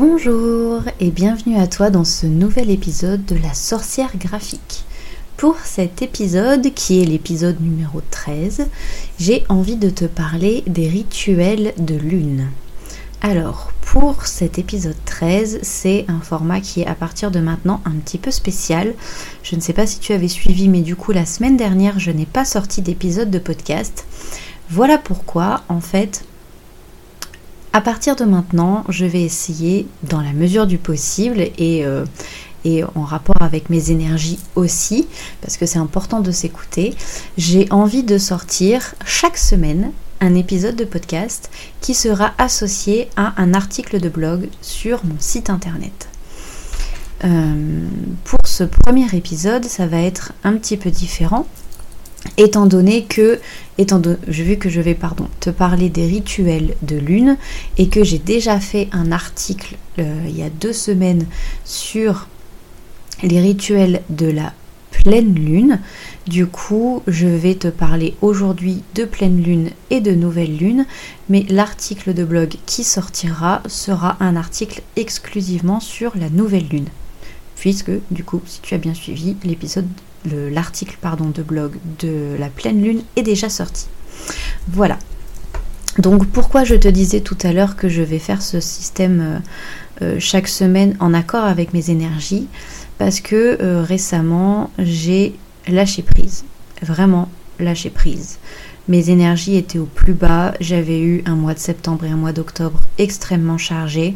Bonjour et bienvenue à toi dans ce nouvel épisode de la sorcière graphique. Pour cet épisode, qui est l'épisode numéro 13, j'ai envie de te parler des rituels de lune. Alors, pour cet épisode 13, c'est un format qui est à partir de maintenant un petit peu spécial. Je ne sais pas si tu avais suivi, mais du coup, la semaine dernière, je n'ai pas sorti d'épisode de podcast. Voilà pourquoi, en fait, à partir de maintenant, je vais essayer, dans la mesure du possible et, euh, et en rapport avec mes énergies aussi, parce que c'est important de s'écouter, j'ai envie de sortir chaque semaine un épisode de podcast qui sera associé à un article de blog sur mon site internet. Euh, pour ce premier épisode, ça va être un petit peu différent étant donné que, étant vu que je vais te parler des rituels de lune et que j'ai déjà fait un article euh, il y a deux semaines sur les rituels de la pleine lune. Du coup, je vais te parler aujourd'hui de pleine lune et de nouvelle lune, mais l'article de blog qui sortira sera un article exclusivement sur la nouvelle lune. Puisque, du coup, si tu as bien suivi, l'épisode l'article pardon de blog de la pleine lune est déjà sorti. Voilà. Donc pourquoi je te disais tout à l'heure que je vais faire ce système euh, euh, chaque semaine en accord avec mes énergies? Parce que euh, récemment j'ai lâché prise. Vraiment lâché prise. Mes énergies étaient au plus bas. J'avais eu un mois de septembre et un mois d'octobre extrêmement chargés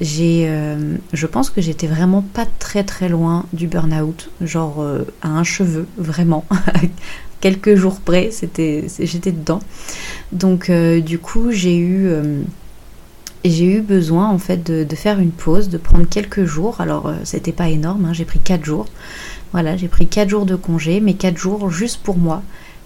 euh, je pense que j'étais vraiment pas très très loin du burn-out, genre euh, à un cheveu, vraiment. Quelques jours près, c'était, j'étais dedans. Donc euh, du coup, j'ai eu, j'ai eu besoin en fait de, faire une pause, de prendre quelques jours. Alors c'était pas énorme, hein, j'ai pris 4 jours. Voilà, j'ai pris 4 jours de congé, mais 4 jours juste pour moi.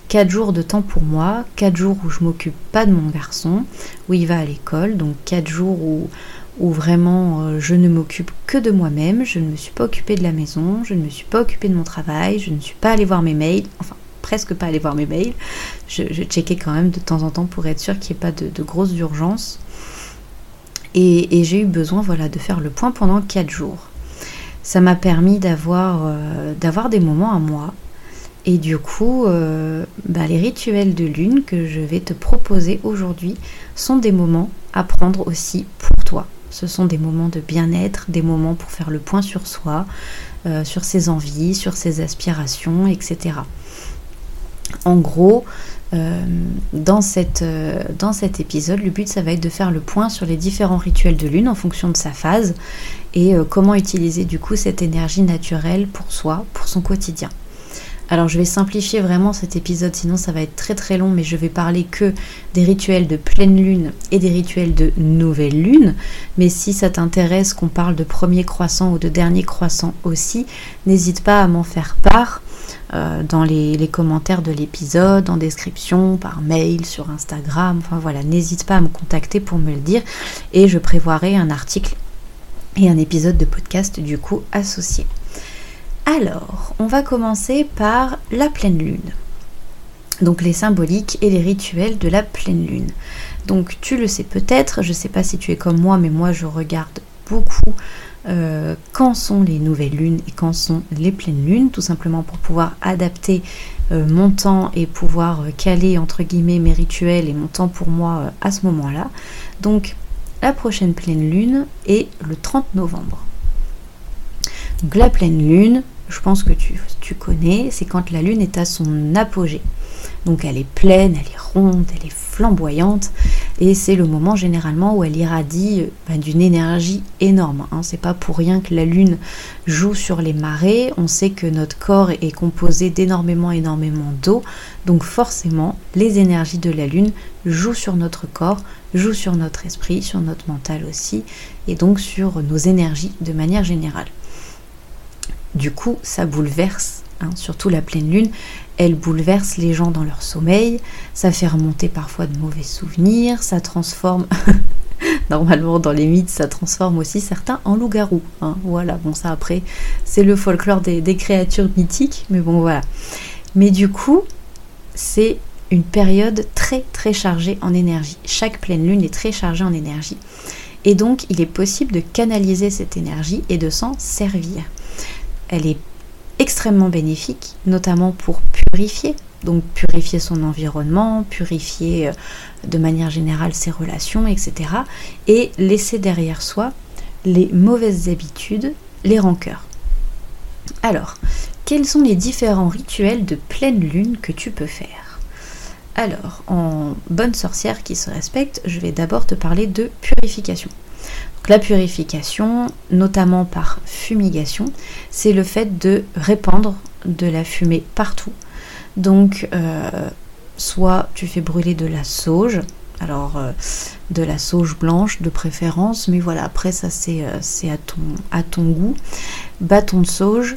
4 jours de temps pour moi, 4 jours où je m'occupe pas de mon garçon, où il va à l'école, donc 4 jours où où vraiment euh, je ne m'occupe que de moi-même, je ne me suis pas occupée de la maison, je ne me suis pas occupée de mon travail, je ne suis pas allée voir mes mails, enfin presque pas allée voir mes mails. Je, checkais quand même de temps en temps pour être sûr qu'il n'y ait pas de, grosses urgences. Et, j'ai eu besoin voilà, de faire le point pendant 4 jours. Ça m'a permis d'avoir euh, d'avoir des moments à moi. Et du coup, euh, bah, les rituels de lune que je vais te proposer aujourd'hui sont des moments à prendre aussi pour toi. Ce sont des moments de bien-être, des moments pour faire le point sur soi, euh, sur ses envies, sur ses aspirations, etc. En gros, euh, dans, euh, dans cet épisode, le but, ça va être de faire le point sur les différents rituels de lune en fonction de sa phase et comment utiliser du coup cette énergie naturelle pour soi, pour son quotidien. Alors je vais simplifier vraiment cet épisode, sinon ça va être très très long, mais je vais parler que des rituels de pleine lune et des rituels de nouvelle lune. Mais si ça t'intéresse qu'on parle de premier croissant ou de dernier croissant aussi, n'hésite pas à m'en faire part. Euh, dans les, les, commentaires de l'épisode, en description, par mail, sur Instagram, enfin voilà, n'hésite pas à me contacter pour me le dire et je prévoirai un article et un épisode de podcast du coup associé. Alors, on va commencer par la pleine lune. Donc les symboliques et les rituels de la pleine lune. Donc tu le sais peut-être, je ne sais pas si tu es comme moi, mais moi je regarde beaucoup euh, quand sont les nouvelles lunes et quand sont les pleines lunes, tout simplement pour pouvoir adapter euh, mon temps et pouvoir euh, caler entre guillemets mes rituels et mon temps pour moi à ce moment-là. Donc la prochaine pleine lune est le 30 novembre. Donc la pleine lune, je pense que tu, connais, c'est quand la lune est à son apogée. Donc elle est pleine, elle est ronde, elle est flamboyante, et c'est le moment généralement où elle irradie euh, bah, d'une énergie énorme. Hein. C'est pas pour rien que la lune joue sur les marées. On sait que notre corps est composé d'énormément, énormément d'eau, donc forcément les énergies de la lune jouent sur notre corps, jouent sur notre esprit, sur notre mental aussi, et donc sur nos énergies de manière générale. Du coup, ça bouleverse, hein, surtout la pleine lune, elle bouleverse les gens dans leur sommeil, ça fait remonter parfois de mauvais souvenirs, ça transforme, normalement dans les mythes, ça transforme aussi certains en loups-garous. Hein. voilà, bon ça après, c'est le folklore des, des créatures mythiques, mais bon voilà. Mais du coup, c'est une période très très chargée en énergie. Chaque pleine lune est très chargée en énergie. Et donc, il est possible de canaliser cette énergie et de s'en servir. Elle est extrêmement bénéfique, notamment pour purifier, donc purifier son environnement, purifier euh, de manière générale ses relations, etc. Et laisser derrière soi les mauvaises habitudes, les rancœurs. Alors, quels sont les différents rituels de pleine lune que tu peux faire? Alors, en bonne sorcière qui se respecte, je vais d'abord te parler de purification. La purification, notamment par fumigation, c'est le fait de répandre de la fumée partout. Donc, euh, soit tu fais brûler de la sauge, alors euh, de la sauge blanche de préférence, mais voilà, après ça c'est euh, à, ton, à ton goût. Bâton de sauge,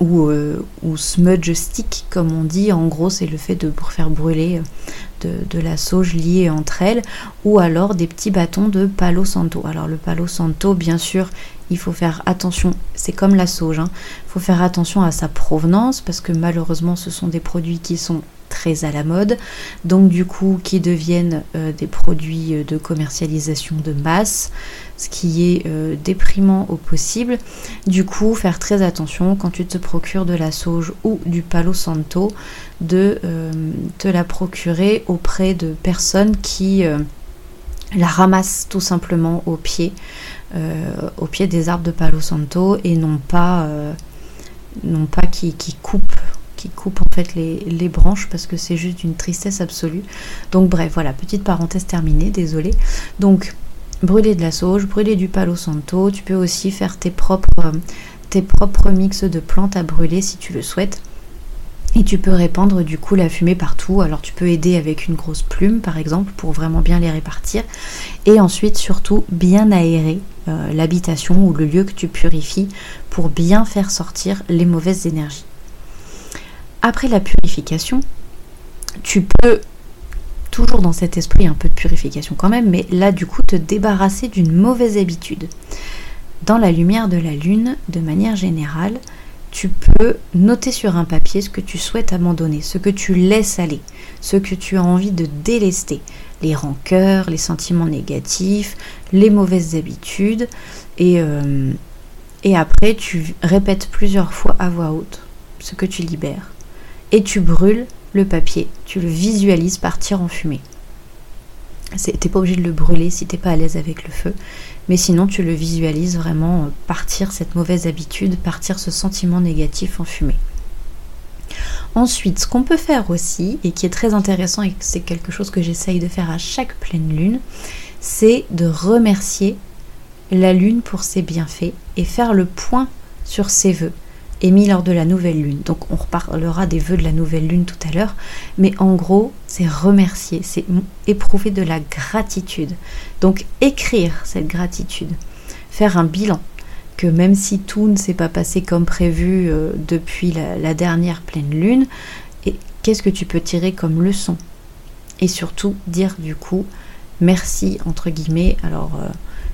ou, smudge stick comme on dit. En gros, c'est le fait de faire brûler de, la sauge liée entre elles, ou alors des petits bâtons de palo santo. Alors le palo santo, bien sûr, il faut faire attention. C'est comme la sauge. Hein. Il faut faire attention à sa provenance parce que malheureusement, ce sont des produits qui sont très à la mode, donc du coup qui deviennent euh, des produits euh, de commercialisation de masse, ce qui est euh, déprimant au possible. Du coup, faire très attention quand tu te procures de la sauge ou du palo santo, de te la procurer auprès de personnes qui la ramassent tout simplement au pied, au pied des arbres de palo santo et non pas, non pas qui, qui coupent qui coupe en fait les, branches parce que c'est juste une tristesse absolue. Donc bref, voilà, petite parenthèse terminée, désolée. Donc brûler de la sauge, brûler du palo santo, tu peux aussi faire tes propres, tes propres mix de plantes à brûler si tu le souhaites. Et tu peux répandre du coup la fumée partout. Alors tu peux aider avec une grosse plume par exemple pour vraiment bien les répartir. Et ensuite surtout bien aérer euh, l'habitation ou le lieu que tu purifies pour bien faire sortir les mauvaises énergies après la purification, tu peux, toujours dans cet esprit un peu de purification quand même, mais là du coup te débarrasser d'une mauvaise habitude. Dans la lumière de la lune, de manière générale, tu peux noter sur un papier ce que tu souhaites abandonner, ce que tu laisses aller, ce que tu as envie de délester, les rancœurs, les sentiments négatifs, les mauvaises habitudes, et, euh, après tu répètes plusieurs fois à voix haute ce que tu libères et tu brûles le papier, tu le visualises partir en fumée. T'es pas obligé de le brûler si t'es pas à l'aise avec le feu, mais sinon tu le visualises vraiment euh, partir cette mauvaise habitude, partir ce sentiment négatif en fumée. Ensuite, ce qu'on peut faire aussi, et qui est très intéressant et c'est quelque chose que j'essaye de faire à chaque pleine lune, c'est de remercier la lune pour ses bienfaits et faire le point sur ses voeux émis lors de la nouvelle lune. Donc on reparlera des vœux de la nouvelle lune tout à l'heure, mais en gros, c'est remercier, c'est éprouver de la gratitude. Donc écrire cette gratitude, faire un bilan, que même si tout ne s'est pas passé comme prévu euh, depuis la, dernière pleine lune, et qu'est-ce que tu peux tirer comme leçon? Et surtout dire du coup merci entre guillemets. Alors euh,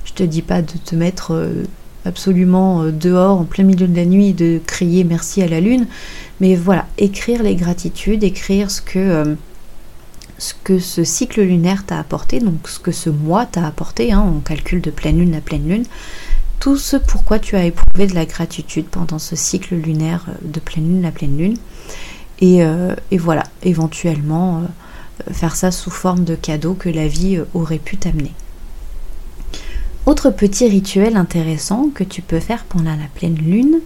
je te dis pas de te mettre euh, absolument euh, dehors en plein milieu de la nuit de crier merci à la lune. Mais voilà, écrire les gratitudes, écrire ce que, euh, ce, que ce cycle lunaire t'a apporté, donc ce que ce mois t'a apporté, hein, on calcule de pleine lune à pleine lune, tout ce pourquoi tu as éprouvé de la gratitude pendant ce cycle lunaire euh, de pleine lune à pleine lune. Et, et voilà, éventuellement faire ça sous forme de cadeau que la vie aurait pu t'amener. Autre petit rituel intéressant que tu peux faire pendant la pleine lune,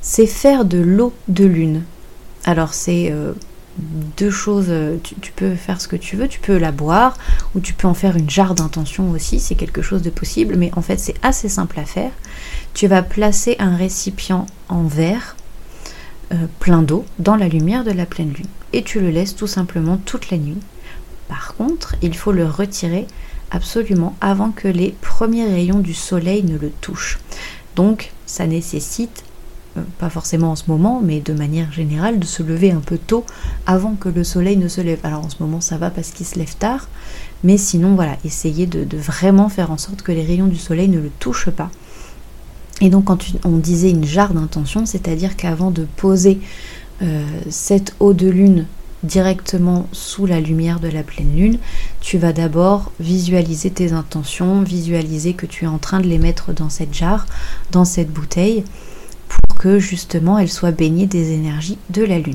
c'est faire de l'eau de lune. Alors c'est euh, deux choses, euh, tu, peux faire ce que tu veux, tu peux la boire ou tu peux en faire une jarre d'intention aussi, c'est quelque chose de possible, mais en fait c'est assez simple à faire. Tu vas placer un récipient en verre euh, plein d'eau dans la lumière de la pleine lune et tu le laisses tout simplement toute la nuit. Par contre, il faut le retirer absolument avant que les premiers rayons du soleil ne le touchent. Donc ça nécessite, euh, pas forcément en ce moment, mais de manière générale, de se lever un peu tôt avant que le soleil ne se lève. Alors en ce moment ça va parce qu'il se lève tard, mais sinon voilà, essayez de, vraiment faire en sorte que les rayons du soleil ne le touchent pas. Et donc quand on disait une jarre d'intention, c'est-à-dire qu'avant de poser euh, cette eau de lune directement sous la lumière de la pleine lune, tu vas d'abord visualiser tes intentions, visualiser que tu es en train de les mettre dans cette jarre, dans cette bouteille, pour que justement elles soient baignées des énergies de la lune.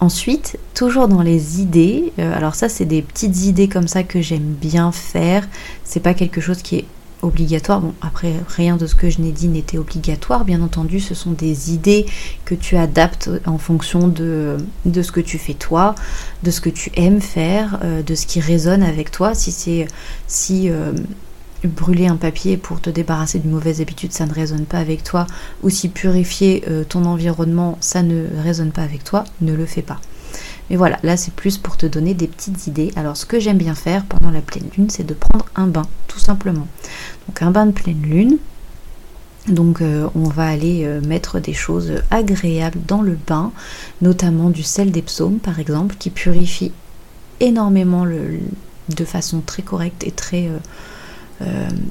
Ensuite, toujours dans les idées, euh, alors ça c'est des petites idées comme ça que j'aime bien faire, c'est pas quelque chose qui est obligatoire. Bon, après, rien de ce que je n'ai dit n'était obligatoire. Bien entendu, ce sont des idées que tu adaptes en fonction de, de ce que tu fais toi, de ce que tu aimes faire, euh, de ce qui résonne avec toi. Si c'est si euh, brûler un papier pour te débarrasser d'une mauvaise habitude, ça ne résonne pas avec toi, ou si purifier euh, ton environnement, ça ne résonne pas avec toi, ne le fais pas. Mais voilà, là c'est plus pour te donner des petites idées. Alors ce que j'aime bien faire pendant la pleine lune, c'est de prendre un bain, tout simplement. Donc un bain de pleine lune. Donc euh, on va aller euh, mettre des choses agréables dans le bain, notamment du sel des psaumes par exemple, qui purifie énormément de façon très correcte et très... Euh,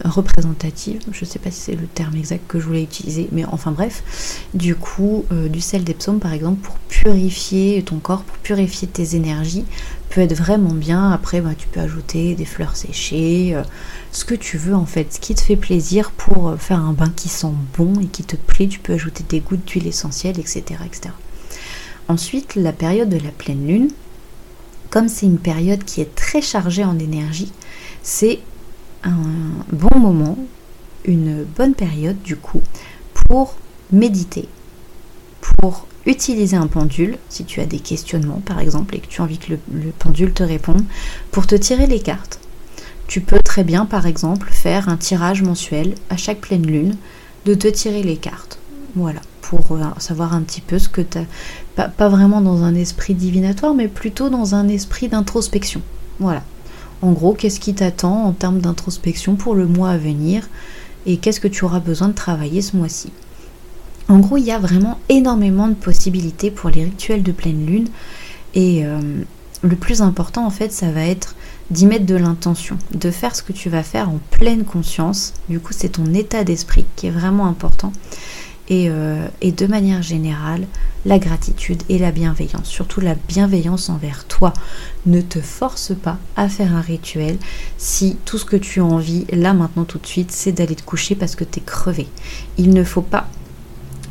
représentative, je ne sais pas si c'est le terme exact que je voulais utiliser, mais enfin bref, du coup, euh, du sel d'Epsom par exemple pour purifier ton corps, pour purifier tes énergies, peut être vraiment bien. Après, bah, tu peux ajouter des fleurs séchées, euh, ce que tu veux en fait, ce qui te fait plaisir pour faire un bain qui sent bon et qui te plaît. Tu peux ajouter des gouttes d'huile essentielle, etc., etc. Ensuite, la période de la pleine lune, comme c'est une période qui est très chargée en énergie, c'est un bon moment, une bonne période du coup, pour méditer, pour utiliser un pendule, si tu as des questionnements par exemple et que tu as envie que le, pendule te réponde, pour te tirer les cartes. Tu peux très bien par exemple faire un tirage mensuel à chaque pleine lune, de te tirer les cartes. Voilà, pour euh, savoir un petit peu ce que tu as, pas, pas vraiment dans un esprit divinatoire, mais plutôt dans un esprit d'introspection. Voilà, en gros, qu'est-ce qui t'attend en termes d'introspection pour le mois à venir et qu'est-ce que tu auras besoin de travailler ce mois-ci? En gros, il y a vraiment énormément de possibilités pour les rituels de pleine lune et euh, le plus important en fait, ça va être d'y mettre de l'intention, de faire ce que tu vas faire en pleine conscience. Du coup, c'est ton état d'esprit qui est vraiment important. Euh, et, de manière générale, la gratitude et la bienveillance, surtout la bienveillance envers toi. Ne te force pas à faire un rituel si tout ce que tu as envie, là maintenant tout de suite, c'est d'aller te coucher parce que tu es crevé. Il ne faut pas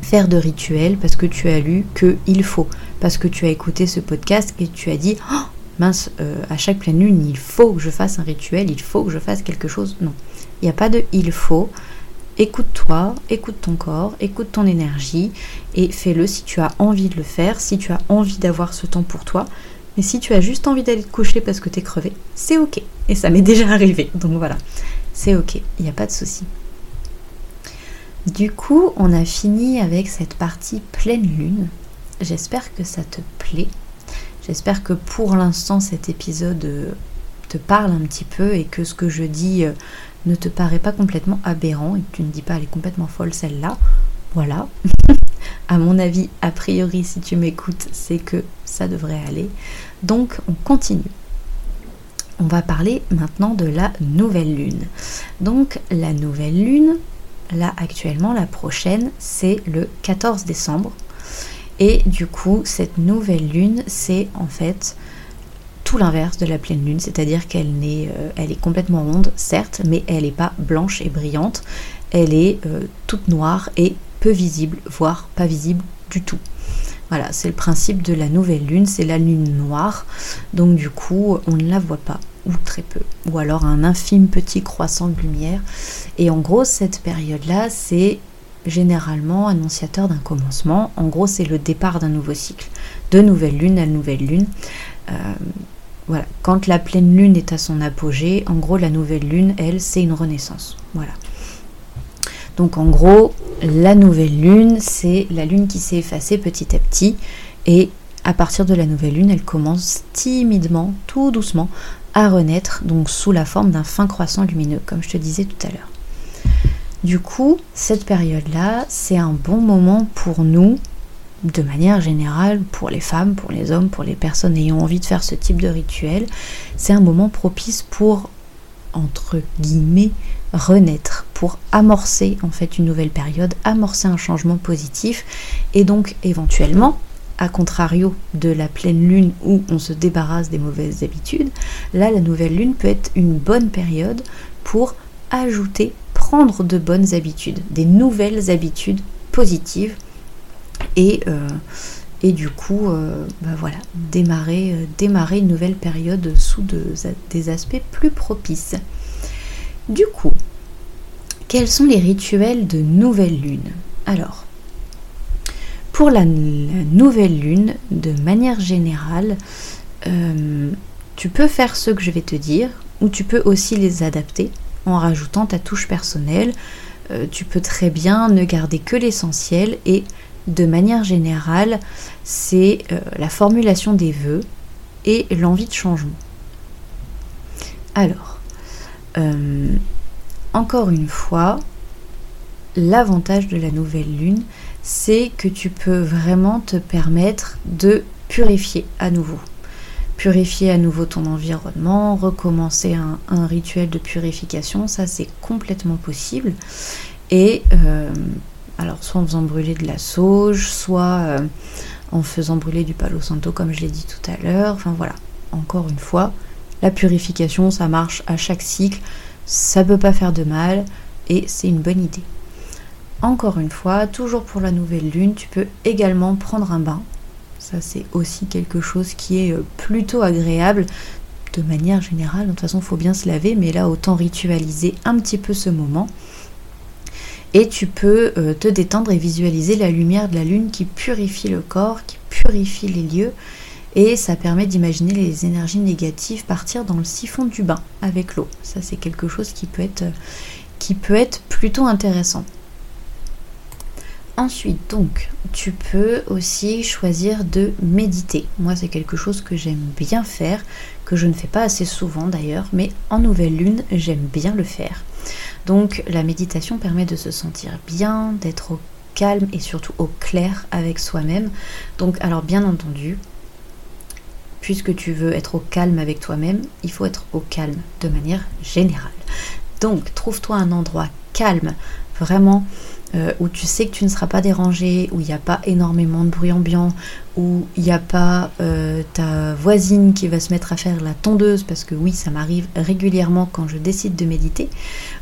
faire de rituel parce que tu as lu que il faut, parce que tu as écouté ce podcast et tu as dit oh, mince, euh, à chaque pleine lune, il faut que je fasse un rituel, il faut que je fasse quelque chose. Non, il n'y a pas de il faut. Écoute-toi, écoute ton corps, écoute ton énergie et fais-le si tu as envie de le faire, si tu as envie d'avoir ce temps pour toi. Mais si tu as juste envie d'aller te coucher parce que t'es crevé, c'est ok. Et ça m'est déjà arrivé. Donc voilà, c'est ok, il n'y a pas de souci. Du coup, on a fini avec cette partie pleine lune. J'espère que ça te plaît. J'espère que pour l'instant cet épisode euh, te parle un petit peu et que ce que je dis euh, ne te paraît pas complètement aberrant et que tu ne dis pas elle est complètement folle celle-là. Voilà. à mon avis, a priori, si tu m'écoutes, c'est que ça devrait aller. Donc, on continue. On va parler maintenant de la nouvelle lune. Donc, la nouvelle lune, là actuellement, la prochaine, c'est le 14 décembre. Et du coup, cette nouvelle lune, c'est en fait l'inverse de la pleine lune, c'est-à-dire qu'elle est, euh, elle est complètement ronde, certes, mais elle n'est pas blanche et brillante, elle est euh, toute noire et peu visible, voire pas visible du tout. Voilà, c'est le principe de la nouvelle lune, c'est la lune noire, donc du coup on ne la voit pas, ou très peu, ou alors un infime petit croissant de lumière. Et en gros, cette période-là, c'est généralement annonciateur d'un commencement. En gros, c'est le départ d'un nouveau cycle, de nouvelle lune à nouvelle lune. Euh, quand la pleine lune est à son apogée, en gros la nouvelle lune, elle, c'est une renaissance. Voilà. Donc en gros, la nouvelle lune, c'est la lune qui s'est effacée petit à petit et à partir de la nouvelle lune, elle commence timidement, tout doucement, à renaître, donc sous la forme d'un fin croissant lumineux, comme je te disais tout à l'heure. Du coup, cette période-là, c'est un bon moment pour nous de manière générale, pour les femmes, pour les hommes, pour les personnes ayant envie de faire ce type de rituel, c'est un moment propice pour, entre guillemets, renaître, pour amorcer en fait une nouvelle période, amorcer un changement positif et donc éventuellement à contrario de la pleine lune où on se débarrasse des mauvaises habitudes, là la nouvelle lune peut être une bonne période pour ajouter, prendre de bonnes habitudes, des nouvelles habitudes positives et, euh, et du coup euh, bah voilà, démarrer, euh, démarrer une nouvelle période sous des aspects plus propices. Du coup, quels sont les rituels de nouvelle lune? Alors, pour la, nouvelle lune, de manière générale, tu peux faire ce que je vais te dire, ou tu peux aussi les adapter en rajoutant ta touche personnelle. Tu peux très bien ne garder que l'essentiel et de manière générale, c'est euh, la formulation des vœux et l'envie de changement. Alors, encore une fois, l'avantage de la nouvelle lune, c'est que tu peux vraiment te permettre de purifier à nouveau. Purifier à nouveau ton environnement, recommencer un, rituel de purification, ça c'est complètement possible. Et euh, alors soit en faisant brûler de la sauge, soit euh, en faisant brûler du palo santo comme je l'ai dit tout à l'heure. Enfin voilà, encore une fois, la purification ça marche à chaque cycle, ça peut pas faire de mal et c'est une bonne idée. Encore une fois, toujours pour la nouvelle lune, tu peux également prendre un bain. Ça, c'est aussi quelque chose qui est euh, plutôt agréable de manière générale. De toute façon, il faut bien se laver, mais là, autant ritualiser un petit peu ce moment. Et tu peux euh, te détendre et visualiser la lumière de la lune qui purifie le corps, qui purifie les lieux. Et ça permet d'imaginer les énergies négatives partir dans le siphon du bain avec l'eau. Ça, c'est quelque chose qui peut être, qui peut être plutôt intéressant. Ensuite, donc, tu peux aussi choisir de méditer. Moi, c'est quelque chose que j'aime bien faire, que je ne fais pas assez souvent d'ailleurs, mais en nouvelle lune, j'aime bien le faire. Donc, la méditation permet de se sentir bien, d'être au calme et surtout au clair avec soi-même. Donc, alors bien entendu, puisque tu veux être au calme avec toi-même, il faut être au calme de manière générale. Donc, trouve-toi un endroit calme, vraiment euh, où tu sais que tu ne seras pas dérangé, où il n'y a pas énormément de bruit ambiant, où il n'y a pas euh, ta voisine qui va se mettre à faire la tondeuse, parce que oui, ça m'arrive régulièrement quand je décide de méditer,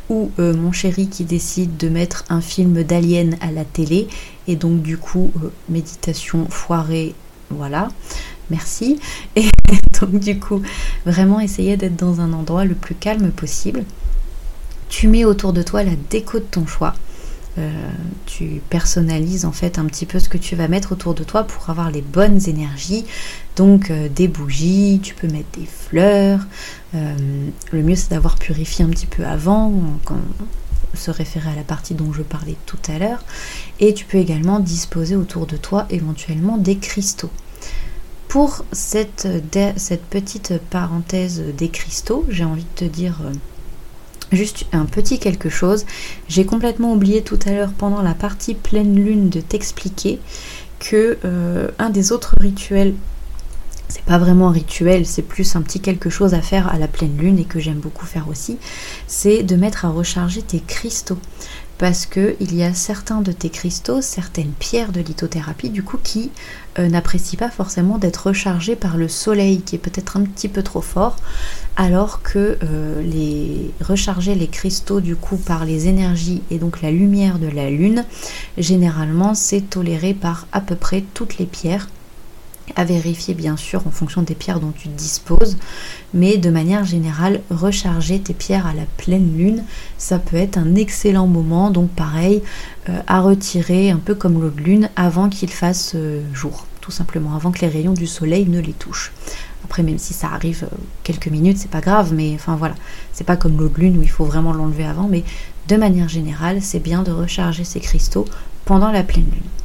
ou euh, mon chéri qui décide de mettre un film d'alien à la télé, et donc du coup, méditation foirée, voilà. Merci. Et donc du coup, vraiment essayer d'être dans un endroit le plus calme possible. Tu mets autour de toi la déco de ton choix. Euh, tu personnalises en fait un petit peu ce que tu vas mettre autour de toi pour avoir les bonnes énergies. Donc euh, des bougies, tu peux mettre des fleurs. Euh, le mieux c'est d'avoir purifié un petit peu avant, quand se référer à la partie dont je parlais tout à l'heure. Et tu peux également disposer autour de toi éventuellement des cristaux. Pour cette, cette petite parenthèse des cristaux, j'ai envie de te dire Juste un petit quelque chose. J'ai complètement oublié tout à l'heure pendant la partie pleine lune de t'expliquer que euh, un des autres rituels, c'est pas vraiment un rituel, c'est plus un petit quelque chose à faire à la pleine lune et que j'aime beaucoup faire aussi, c'est de mettre à recharger tes cristaux parce que il y a certains de tes cristaux, certaines pierres de lithothérapie du coup qui euh, n'apprécient pas forcément d'être rechargés par le soleil qui est peut-être un petit peu trop fort alors que euh, les recharger les cristaux du coup par les énergies et donc la lumière de la lune généralement c'est toléré par à peu près toutes les pierres à vérifier bien sûr en fonction des pierres dont tu disposes, mais de manière générale, recharger tes pierres à la pleine lune, ça peut être un excellent moment, donc pareil, euh, à retirer un peu comme l'eau de lune avant qu'il fasse euh, jour, tout simplement, avant que les rayons du soleil ne les touchent. Après, même si ça arrive euh, quelques minutes, c'est pas grave, mais enfin voilà, c'est pas comme l'eau de lune où il faut vraiment l'enlever avant, mais de manière générale, c'est bien de recharger ces cristaux pendant la pleine lune.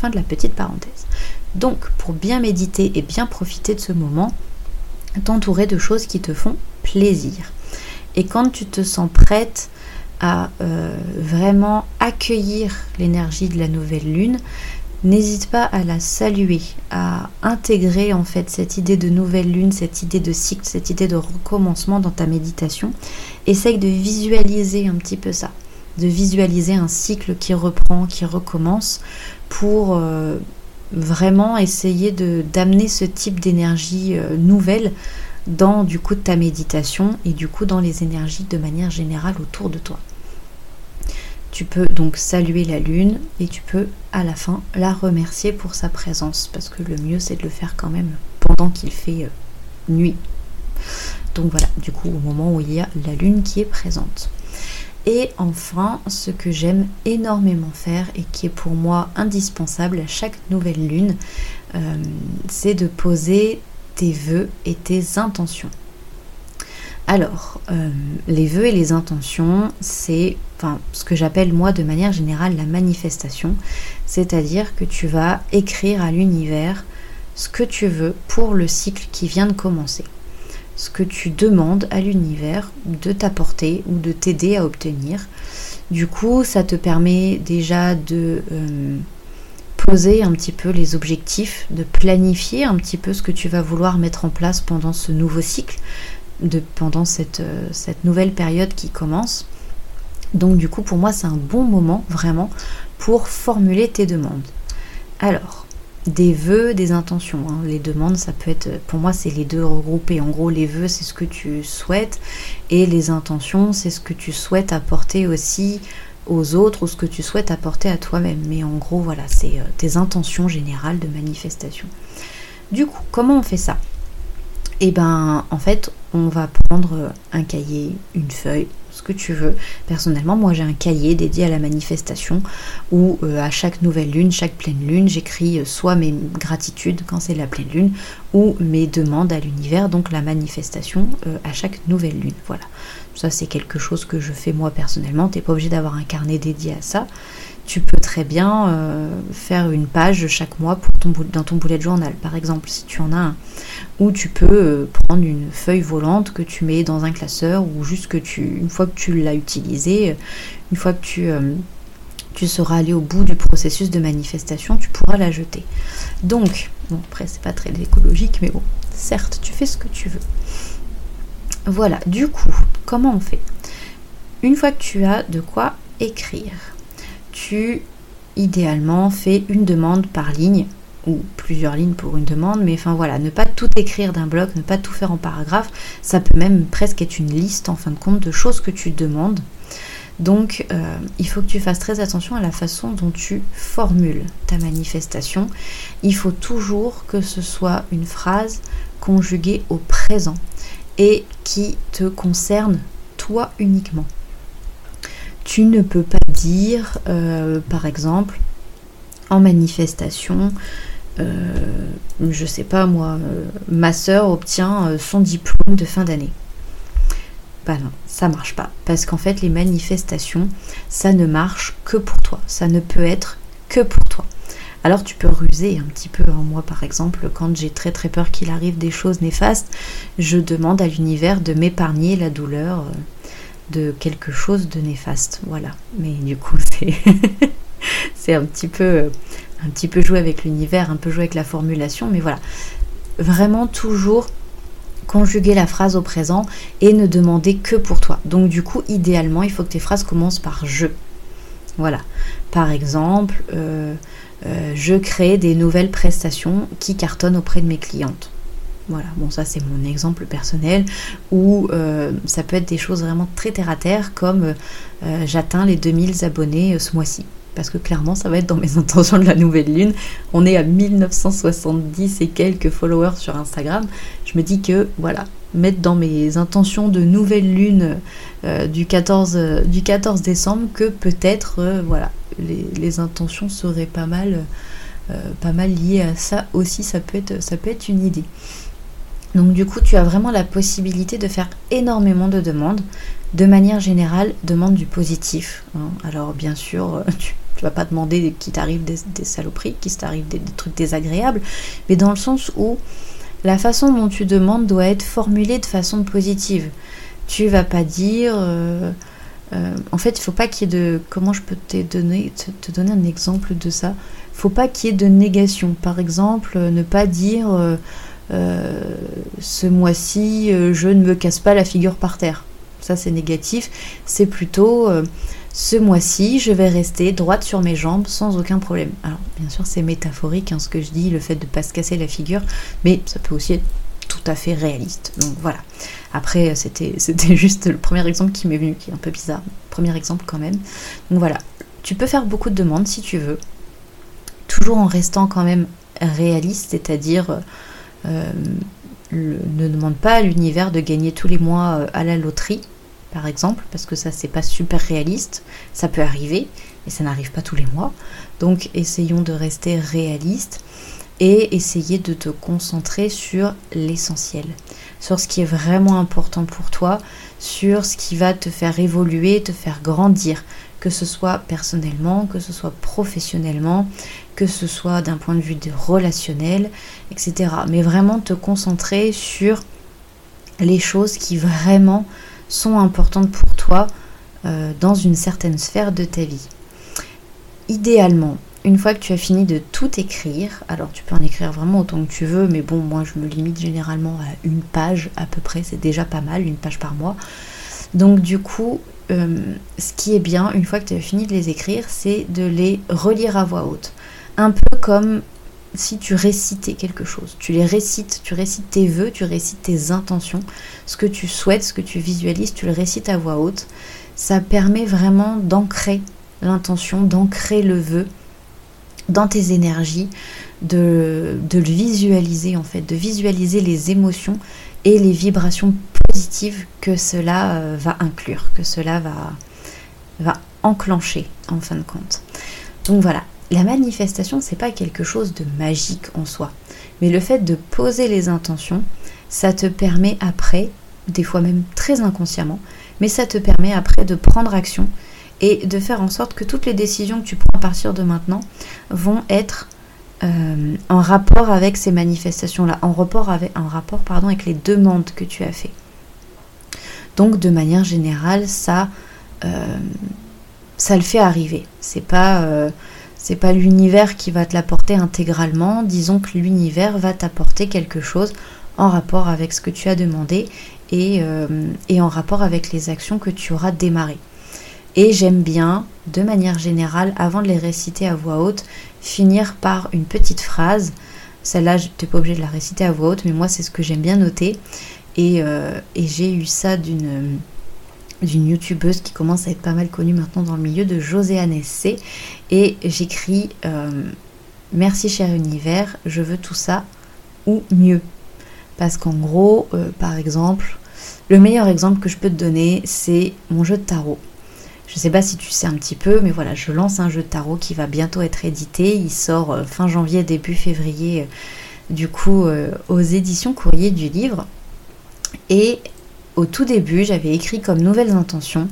Fin de la petite parenthèse. Donc, pour bien méditer et bien profiter de ce moment, t'entourer de choses qui te font plaisir. Et quand tu te sens prête à euh, vraiment accueillir l'énergie de la nouvelle lune, n'hésite pas à la saluer, à intégrer en fait cette idée de nouvelle lune, cette idée de cycle, cette idée de recommencement dans ta méditation. Essaye de visualiser un petit peu ça, de visualiser un cycle qui reprend, qui recommence pour euh, vraiment essayer d'amener ce type d'énergie nouvelle dans du coup ta méditation et du coup dans les énergies de manière générale autour de toi. Tu peux donc saluer la lune et tu peux à la fin la remercier pour sa présence parce que le mieux c'est de le faire quand même pendant qu'il fait euh, nuit. Donc voilà, du coup au moment où il y a la lune qui est présente. Et enfin, ce que j'aime énormément faire et qui est pour moi indispensable à chaque nouvelle lune, euh, c'est de poser tes vœux et tes intentions. Alors, euh, les vœux et les intentions, c'est ce que j'appelle moi de manière générale la manifestation, c'est-à-dire que tu vas écrire à l'univers ce que tu veux pour le cycle qui vient de commencer, ce que tu demandes à l'univers de t'apporter ou de t'aider à obtenir. Du coup, ça te permet déjà de... Euh, poser un petit peu les objectifs, de planifier un petit peu ce que tu vas vouloir mettre en place pendant ce nouveau cycle, de, pendant cette, euh, cette nouvelle période qui commence. Donc du coup pour moi c'est un bon moment vraiment pour formuler tes demandes. Alors, des vœux, des intentions. Hein. Les demandes, ça peut être, pour moi, c'est les deux regroupés. En gros, les vœux, c'est ce que tu souhaites, et les intentions, c'est ce que tu souhaites apporter aussi aux autres ou ce que tu souhaites apporter à toi-même. Mais en gros, voilà, c'est euh, tes intentions générales de manifestation. Du coup, comment on fait ça? Eh ben, en fait, on va prendre un cahier, une feuille, que tu veux. Personnellement, moi j'ai un cahier dédié à la manifestation où euh, à chaque nouvelle lune, chaque pleine lune, j'écris euh, soit mes gratitudes quand c'est la pleine lune ou mes demandes à l'univers, donc la manifestation à chaque nouvelle lune. Voilà. Ça, c'est quelque chose que je fais moi personnellement. Tu n'es pas obligé d'avoir un carnet dédié à ça. Tu peux très bien euh, faire une page chaque mois pour ton, dans ton boulet de journal, par exemple, si tu en as un. Ou tu peux euh, prendre une feuille volante que tu mets dans un classeur, ou juste que tu, une fois que tu l'as utilisé, une fois que tu, euh, tu seras allé au bout du processus de manifestation, tu pourras la jeter. Donc, bon, après, c'est pas très écologique, mais bon, certes, tu fais ce que tu veux. Voilà, du coup, comment on fait? Une fois que tu as de quoi écrire, tu idéalement fais une demande par ligne ou plusieurs lignes pour une demande, mais enfin voilà, ne pas tout écrire d'un bloc, ne pas tout faire en paragraphe, ça peut même presque être une liste en fin de compte de choses que tu demandes. Donc euh, il faut que tu fasses très attention à la façon dont tu formules ta manifestation. Il faut toujours que ce soit une phrase conjuguée au présent et qui te concerne toi uniquement. Tu ne peux pas dire, euh, par exemple, en manifestation, euh, je sais pas moi, euh, ma soeur obtient son diplôme de fin d'année. Bah non, ça marche pas. Parce qu'en fait, les manifestations, ça ne marche que pour toi. Ça ne peut être que pour toi alors tu peux ruser un petit peu. Hein. Moi, par exemple, quand j'ai très très peur qu'il arrive des choses néfastes, je demande à l'univers de m'épargner la douleur de quelque chose de néfaste. Voilà. Mais du coup, c'est un petit peu euh, un petit peu jouer avec l'univers, un peu jouer avec la formulation, mais voilà. Vraiment toujours conjuguer la phrase au présent et ne demander que pour toi. Donc du coup, idéalement, il faut que tes phrases commencent par je. Voilà. Par exemple, euh, euh, je crée des nouvelles prestations qui cartonnent auprès de mes clientes. Voilà, bon ça c'est mon exemple personnel, ou euh, ça peut être des choses vraiment très terre à terre comme euh, j'atteins les 2000 abonnés ce mois-ci. Parce que clairement ça va être dans mes intentions de la nouvelle lune. On est à 1970 et quelques followers sur Instagram. Je me dis que voilà, mettre dans mes intentions de nouvelle lune du, 14, du 14 décembre que peut-être voilà les, intentions seraient pas mal, euh, pas mal liées à ça aussi, ça peut, être, ça peut être une idée. Donc du coup, tu as vraiment la possibilité de faire énormément de demandes. De manière générale, demande du positif. Hein. Alors bien sûr, euh, tu, ne vas pas demander qu'il t'arrive des, saloperies, qu'il t'arrive des, trucs désagréables, mais dans le sens où la façon dont tu demandes doit être formulée de façon positive. Tu vas pas dire euh, euh, en fait, il faut pas qu'il y ait de. Comment je peux te donner, te, donner un exemple de ça? Il faut pas qu'il y ait de négation. Par exemple, ne pas dire ce mois-ci, je ne me casse pas la figure par terre. Ça, c'est négatif. C'est plutôt ce mois-ci, je vais rester droite sur mes jambes sans aucun problème. Alors, bien sûr, c'est métaphorique hein, ce que je dis, le fait de ne pas se casser la figure, mais ça peut aussi être tout à fait réaliste. Donc voilà. Après, c'était juste le premier exemple qui m'est venu, qui est un peu bizarre. Premier exemple quand même. Donc voilà. Tu peux faire beaucoup de demandes si tu veux. Toujours en restant quand même réaliste, c'est-à-dire euh, ne demande pas à l'univers de gagner tous les mois euh, à la loterie par exemple, parce que ça c'est pas super réaliste, ça peut arriver, mais ça n'arrive pas tous les mois. Donc essayons de rester réaliste et essayer de te concentrer sur l'essentiel, sur ce qui est vraiment important pour toi, sur ce qui va te faire évoluer, te faire grandir, que ce soit personnellement, que ce soit professionnellement, que ce soit d'un point de vue relationnel, etc. Mais vraiment te concentrer sur les choses qui vraiment sont importantes pour toi euh, dans une certaine sphère de ta vie. Idéalement, une fois que tu as fini de tout écrire, alors tu peux en écrire vraiment autant que tu veux, mais bon, moi je me limite généralement à une page à peu près, c'est déjà pas mal, une page par mois. Donc du coup, euh, ce qui est bien, une fois que tu as fini de les écrire, c'est de les relire à voix haute. Un peu comme si tu récitais quelque chose. Tu les récites, tu récites tes vœux, tu récites tes intentions, ce que tu souhaites, ce que tu visualises, tu le récites à voix haute. Ça permet vraiment d'ancrer l'intention, d'ancrer le vœu dans tes énergies, de, de, le visualiser en fait, de visualiser les émotions et les vibrations positives que cela euh, va inclure, que cela va, enclencher en fin de compte. Donc voilà, la manifestation, c'est pas quelque chose de magique en soi. Mais le fait de poser les intentions, ça te permet après, des fois même très inconsciemment, mais ça te permet après de prendre action et de faire en sorte que toutes les décisions que tu prends à partir de maintenant vont être euh, en rapport avec ces manifestations-là, en rapport avec, en rapport, pardon, avec les demandes que tu as fait. Donc de manière générale, ça, euh, ça le fait arriver. C'est pas euh, c'est pas l'univers qui va te l'apporter intégralement, disons que l'univers va t'apporter quelque chose en rapport avec ce que tu as demandé et, euh, et, en rapport avec les actions que tu auras démarrées. Et j'aime bien, de manière générale, avant de les réciter à voix haute, finir par une petite phrase. Celle-là, tu n'es pas obligé de la réciter à voix haute, mais moi, c'est ce que j'aime bien noter. Et, euh, et j'ai eu ça d'une d'une youtubeuse qui commence à être pas mal connue maintenant dans le milieu de Joséanne SC et j'écris euh, merci cher univers je veux tout ça ou mieux. Parce qu'en gros euh, par exemple le meilleur exemple que je peux te donner c'est mon jeu de tarot. Je sais pas si tu sais un petit peu mais voilà je lance un jeu de tarot qui va bientôt être édité. Il sort fin janvier début février du coup aux éditions courrier du livre et au tout début, j'avais écrit comme nouvelles intentions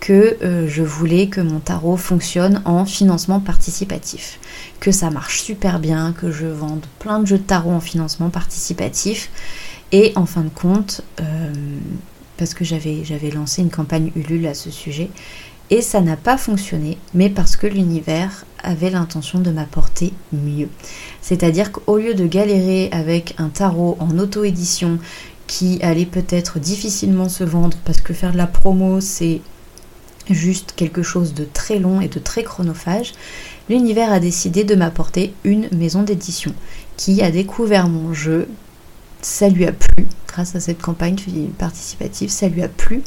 que euh, je voulais que mon tarot fonctionne en financement participatif, que ça marche super bien, que je vende plein de jeux de tarot en financement participatif. Et en fin de compte, euh, parce que j'avais, j'avais lancé une campagne Ulule à ce sujet, et ça n'a pas fonctionné, mais parce que l'univers avait l'intention de m'apporter mieux. C'est-à-dire qu'au lieu de galérer avec un tarot en auto-édition qui allait peut-être difficilement se vendre parce que faire de la promo c'est juste quelque chose de très long et de très chronophage, l'univers a décidé de m'apporter une maison d'édition qui a découvert mon jeu. Ça lui a plu, grâce à cette campagne participative, ça lui a plu.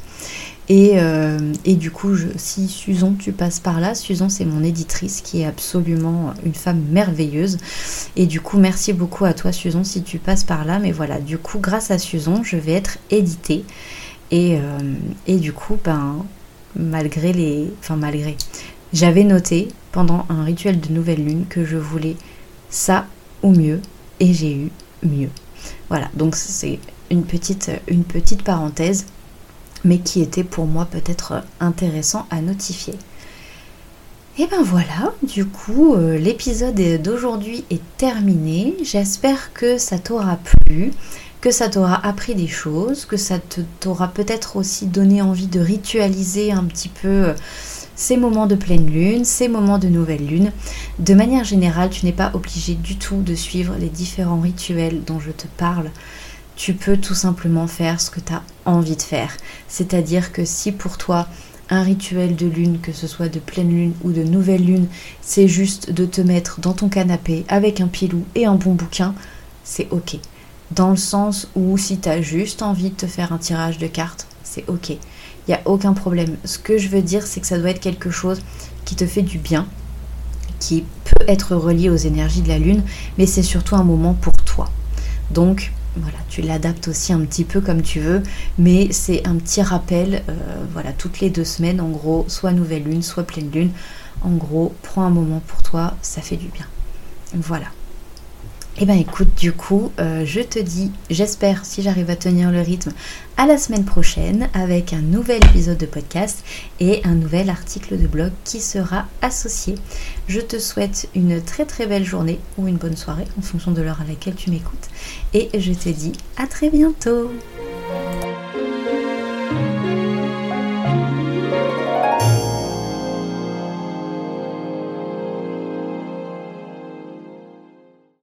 Euh, et, du coup, si Susan, tu passes par là, Susan, c'est mon éditrice qui est absolument une femme merveilleuse. Et du coup, merci beaucoup à toi, Susan, si tu passes par là. Mais voilà, du coup, grâce à Susan, je vais être éditée. Et, euh, et du coup, ben, malgré les. Enfin, malgré. J'avais noté pendant un rituel de nouvelle lune que je voulais ça ou mieux. Et j'ai eu mieux. Voilà, donc c'est une petite, une petite parenthèse mais qui était pour moi peut-être intéressant à notifier. Et ben voilà, du coup, euh, l'épisode d'aujourd'hui est terminé. J'espère que ça t'aura plu, que ça t'aura appris des choses, que ça t'aura peut-être aussi donné envie de ritualiser un petit peu euh, ces moments de pleine lune, ces moments de nouvelle lune. De manière générale, tu n'es pas obligé du tout de suivre les différents rituels dont je te parle tu peux tout simplement faire ce que tu as envie de faire. C'est-à-dire que si pour toi un rituel de lune, que ce soit de pleine lune ou de nouvelle lune, c'est juste de te mettre dans ton canapé avec un pilou et un bon bouquin, c'est ok. Dans le sens où si tu as juste envie de te faire un tirage de cartes, c'est ok. Il n'y a aucun problème. Ce que je veux dire, c'est que ça doit être quelque chose qui te fait du bien, qui peut être relié aux énergies de la lune, mais c'est surtout un moment pour toi. Donc voilà, tu l'adaptes aussi un petit peu comme tu veux, mais c'est un petit rappel, euh, voilà, toutes les deux semaines, en gros, soit nouvelle lune, soit pleine lune. En gros, prends un moment pour toi, ça fait du bien. Voilà. Eh ben écoute, du coup, euh, je te dis, j'espère, si j'arrive à tenir le rythme, à la semaine prochaine avec un nouvel épisode de podcast et un nouvel article de blog qui sera associé. Je te souhaite une très très belle journée ou une bonne soirée en fonction de l'heure à laquelle tu m'écoutes et je te dis à très bientôt